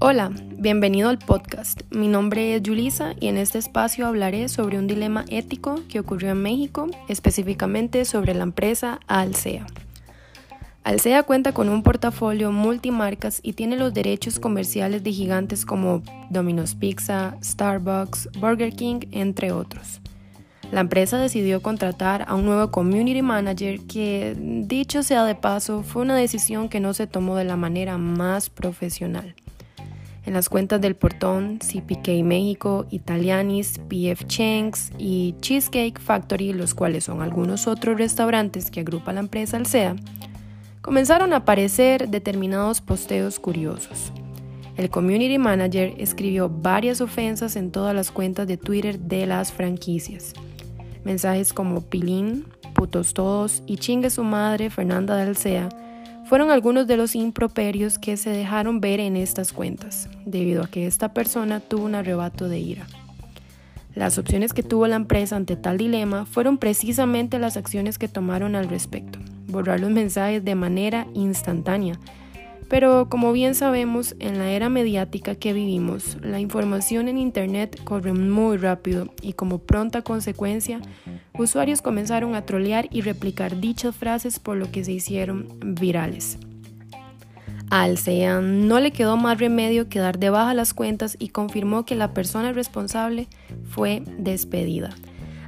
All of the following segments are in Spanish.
Hola, bienvenido al podcast. Mi nombre es Julisa y en este espacio hablaré sobre un dilema ético que ocurrió en México, específicamente sobre la empresa Alsea. Alsea cuenta con un portafolio multimarcas y tiene los derechos comerciales de gigantes como Domino's Pizza, Starbucks, Burger King, entre otros. La empresa decidió contratar a un nuevo community manager que, dicho sea de paso, fue una decisión que no se tomó de la manera más profesional. En las cuentas del portón, CPK México, Italianis, PF Chang's y Cheesecake Factory, los cuales son algunos otros restaurantes que agrupa la empresa Alsea, comenzaron a aparecer determinados posteos curiosos. El community manager escribió varias ofensas en todas las cuentas de Twitter de las franquicias. Mensajes como Pilín, putos todos y chingue su madre Fernanda de Alsea fueron algunos de los improperios que se dejaron ver en estas cuentas, debido a que esta persona tuvo un arrebato de ira. Las opciones que tuvo la empresa ante tal dilema fueron precisamente las acciones que tomaron al respecto, borrar los mensajes de manera instantánea. Pero como bien sabemos, en la era mediática que vivimos, la información en Internet corre muy rápido y como pronta consecuencia, usuarios comenzaron a trolear y replicar dichas frases por lo que se hicieron virales. Al SEAN no le quedó más remedio que dar de baja las cuentas y confirmó que la persona responsable fue despedida.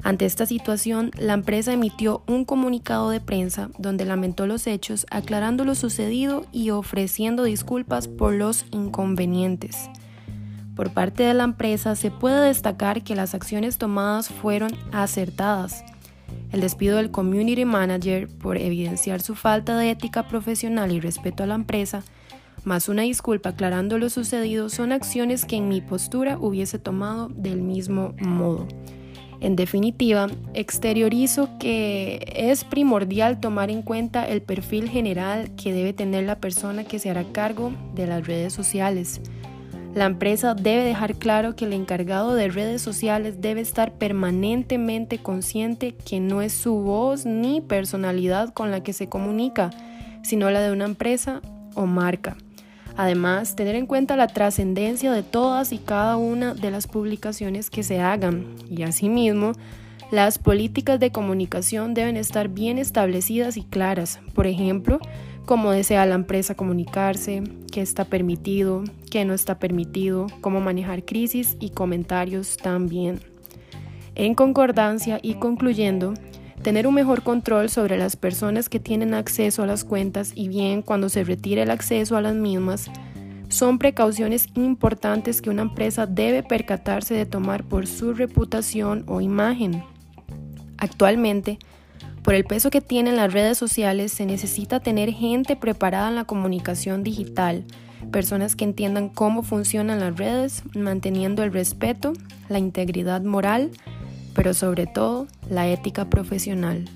Ante esta situación, la empresa emitió un comunicado de prensa donde lamentó los hechos, aclarando lo sucedido y ofreciendo disculpas por los inconvenientes. Por parte de la empresa se puede destacar que las acciones tomadas fueron acertadas. El despido del community manager por evidenciar su falta de ética profesional y respeto a la empresa, más una disculpa aclarando lo sucedido, son acciones que en mi postura hubiese tomado del mismo modo. En definitiva, exteriorizo que es primordial tomar en cuenta el perfil general que debe tener la persona que se hará cargo de las redes sociales la empresa debe dejar claro que el encargado de redes sociales debe estar permanentemente consciente que no es su voz ni personalidad con la que se comunica, sino la de una empresa o marca. Además, tener en cuenta la trascendencia de todas y cada una de las publicaciones que se hagan y asimismo, las políticas de comunicación deben estar bien establecidas y claras. Por ejemplo, cómo desea la empresa comunicarse, qué está permitido, qué no está permitido, cómo manejar crisis y comentarios también. En concordancia y concluyendo, tener un mejor control sobre las personas que tienen acceso a las cuentas y bien cuando se retire el acceso a las mismas son precauciones importantes que una empresa debe percatarse de tomar por su reputación o imagen. Actualmente, por el peso que tienen las redes sociales, se necesita tener gente preparada en la comunicación digital, personas que entiendan cómo funcionan las redes, manteniendo el respeto, la integridad moral, pero sobre todo la ética profesional.